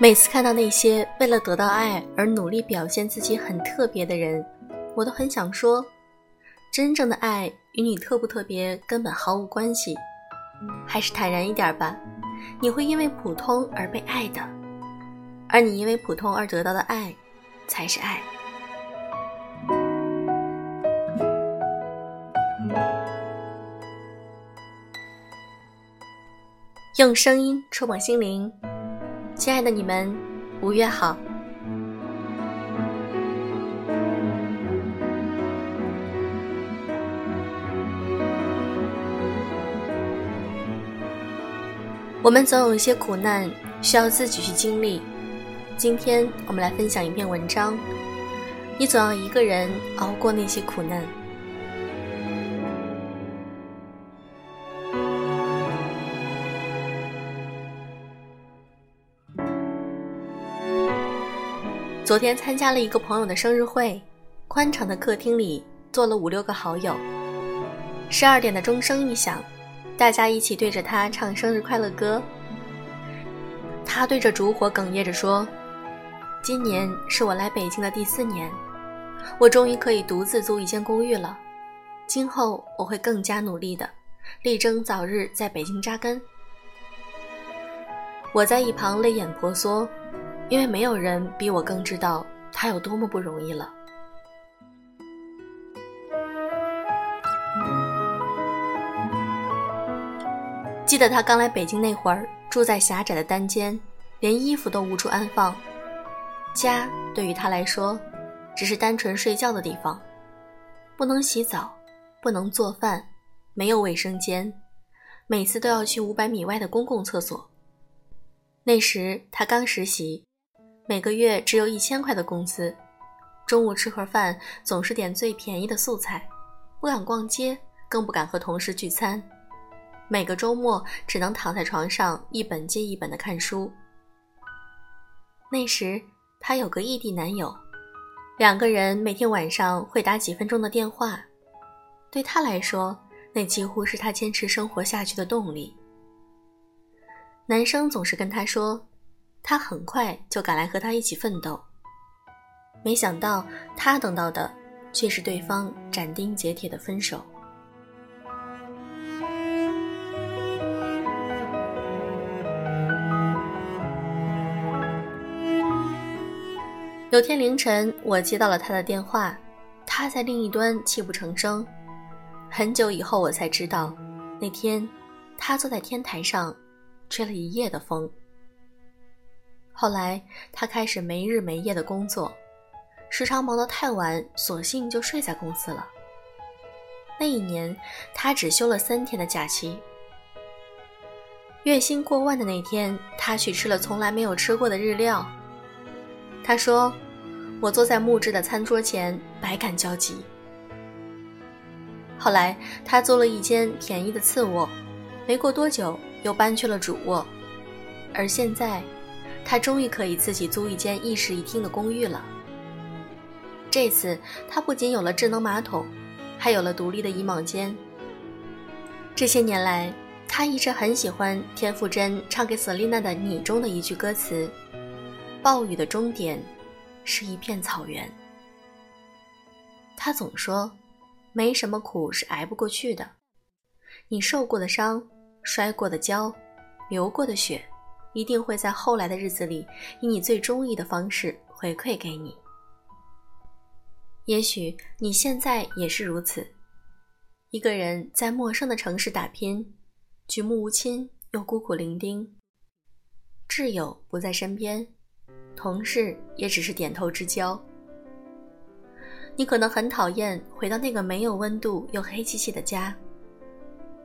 每次看到那些为了得到爱而努力表现自己很特别的人，我都很想说：真正的爱与你特不特别根本毫无关系，还是坦然一点吧。你会因为普通而被爱的，而你因为普通而得到的爱，才是爱。用声音触碰心灵，亲爱的你们，五月好。我们总有一些苦难需要自己去经历。今天我们来分享一篇文章，你总要一个人熬过那些苦难。昨天参加了一个朋友的生日会，宽敞的客厅里坐了五六个好友。十二点的钟声一响，大家一起对着他唱生日快乐歌。他对着烛火哽咽着说：“今年是我来北京的第四年，我终于可以独自租一间公寓了。今后我会更加努力的，力争早日在北京扎根。”我在一旁泪眼婆娑。因为没有人比我更知道他有多么不容易了。记得他刚来北京那会儿，住在狭窄的单间，连衣服都无处安放。家对于他来说，只是单纯睡觉的地方，不能洗澡，不能做饭，没有卫生间，每次都要去五百米外的公共厕所。那时他刚实习。每个月只有一千块的工资，中午吃盒饭总是点最便宜的素菜，不敢逛街，更不敢和同事聚餐。每个周末只能躺在床上一本接一本的看书。那时他有个异地男友，两个人每天晚上会打几分钟的电话，对他来说，那几乎是他坚持生活下去的动力。男生总是跟他说。他很快就赶来和他一起奋斗，没想到他等到的却是对方斩钉截铁的分手。有天凌晨，我接到了他的电话，他在另一端泣不成声。很久以后，我才知道，那天他坐在天台上，吹了一夜的风。后来，他开始没日没夜的工作，时常忙得太晚，索性就睡在公司了。那一年，他只休了三天的假期。月薪过万的那天，他去吃了从来没有吃过的日料。他说：“我坐在木质的餐桌前，百感交集。”后来，他租了一间便宜的次卧，没过多久又搬去了主卧，而现在。他终于可以自己租一间一室一厅的公寓了。这次他不仅有了智能马桶，还有了独立的衣帽间。这些年来，他一直很喜欢田馥甄唱给瑟琳娜的《你》中的一句歌词：“暴雨的终点是一片草原。”他总说：“没什么苦是挨不过去的，你受过的伤、摔过的跤、流过的血。”一定会在后来的日子里，以你最中意的方式回馈给你。也许你现在也是如此，一个人在陌生的城市打拼，举目无亲又孤苦伶仃，挚友不在身边，同事也只是点头之交。你可能很讨厌回到那个没有温度又黑漆漆的家，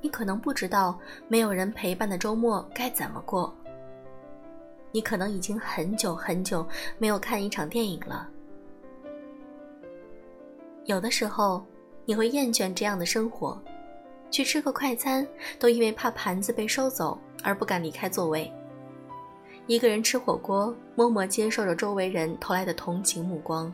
你可能不知道没有人陪伴的周末该怎么过。你可能已经很久很久没有看一场电影了。有的时候，你会厌倦这样的生活，去吃个快餐都因为怕盘子被收走而不敢离开座位。一个人吃火锅，默默接受着周围人投来的同情目光。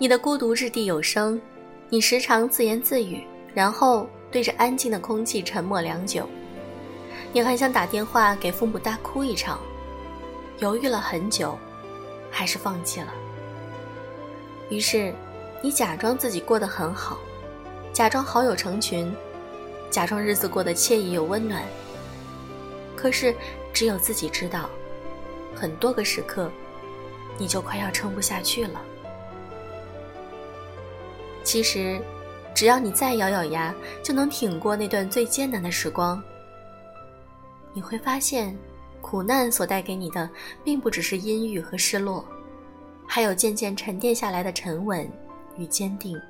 你的孤独掷地有声，你时常自言自语，然后对着安静的空气沉默良久。你很想打电话给父母大哭一场，犹豫了很久，还是放弃了。于是，你假装自己过得很好，假装好友成群，假装日子过得惬意又温暖。可是，只有自己知道，很多个时刻，你就快要撑不下去了。其实，只要你再咬咬牙，就能挺过那段最艰难的时光。你会发现，苦难所带给你的，并不只是阴郁和失落。还有渐渐沉淀下来的沉稳与坚定。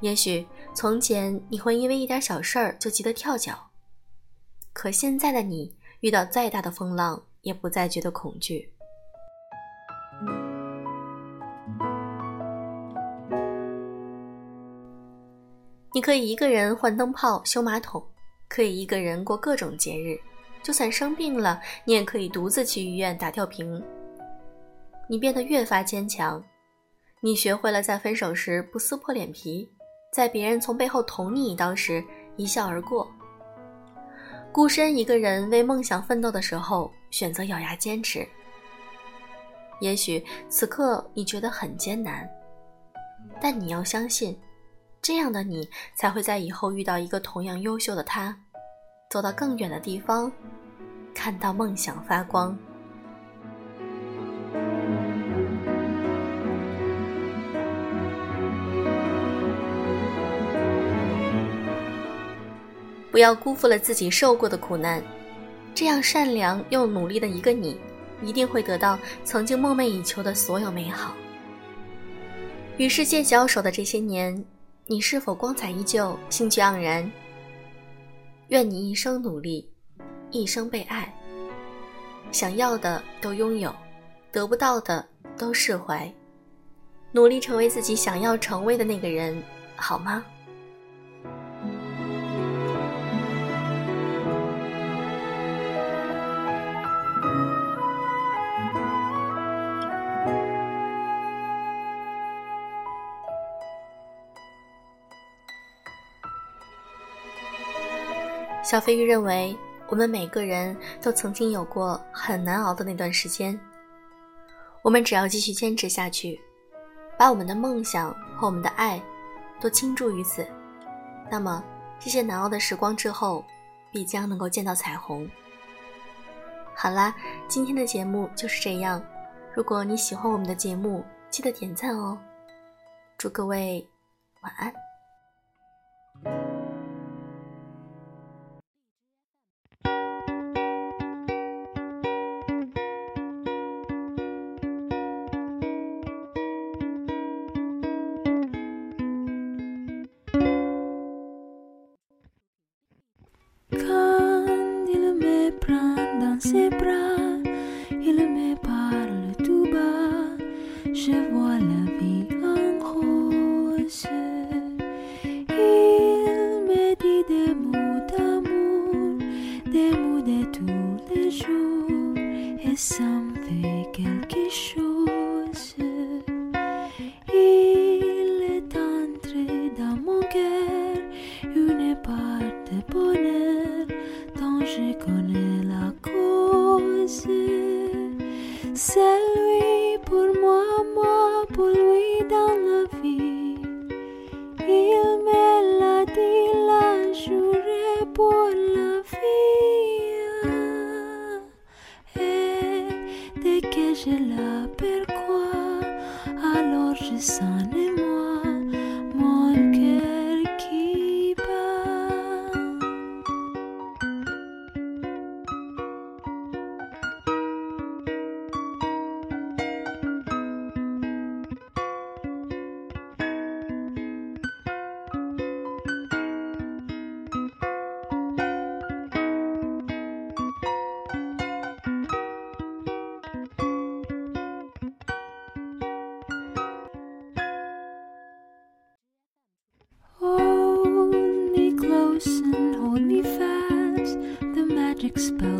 也许从前你会因为一点小事儿就急得跳脚，可现在的你遇到再大的风浪也不再觉得恐惧。你可以一个人换灯泡、修马桶，可以一个人过各种节日，就算生病了，你也可以独自去医院打吊瓶。你变得越发坚强，你学会了在分手时不撕破脸皮，在别人从背后捅你一刀时一笑而过。孤身一个人为梦想奋斗的时候，选择咬牙坚持。也许此刻你觉得很艰难，但你要相信，这样的你才会在以后遇到一个同样优秀的他，走到更远的地方，看到梦想发光。不要辜负了自己受过的苦难，这样善良又努力的一个你，一定会得到曾经梦寐以求的所有美好。与世界交手的这些年，你是否光彩依旧、兴趣盎然？愿你一生努力，一生被爱，想要的都拥有，得不到的都释怀，努力成为自己想要成为的那个人，好吗？小飞鱼认为，我们每个人都曾经有过很难熬的那段时间。我们只要继续坚持下去，把我们的梦想和我们的爱都倾注于此，那么这些难熬的时光之后，必将能够见到彩虹。好啦，今天的节目就是这样。如果你喜欢我们的节目，记得点赞哦。祝各位晚安。il me parle tout bas, je vois la vie en rose. Il me dit des mots d'amour, des mots de tous les jours, et ça me fait quelque chose. je l'appelle quoi? Alors je sens les mots. Exposed.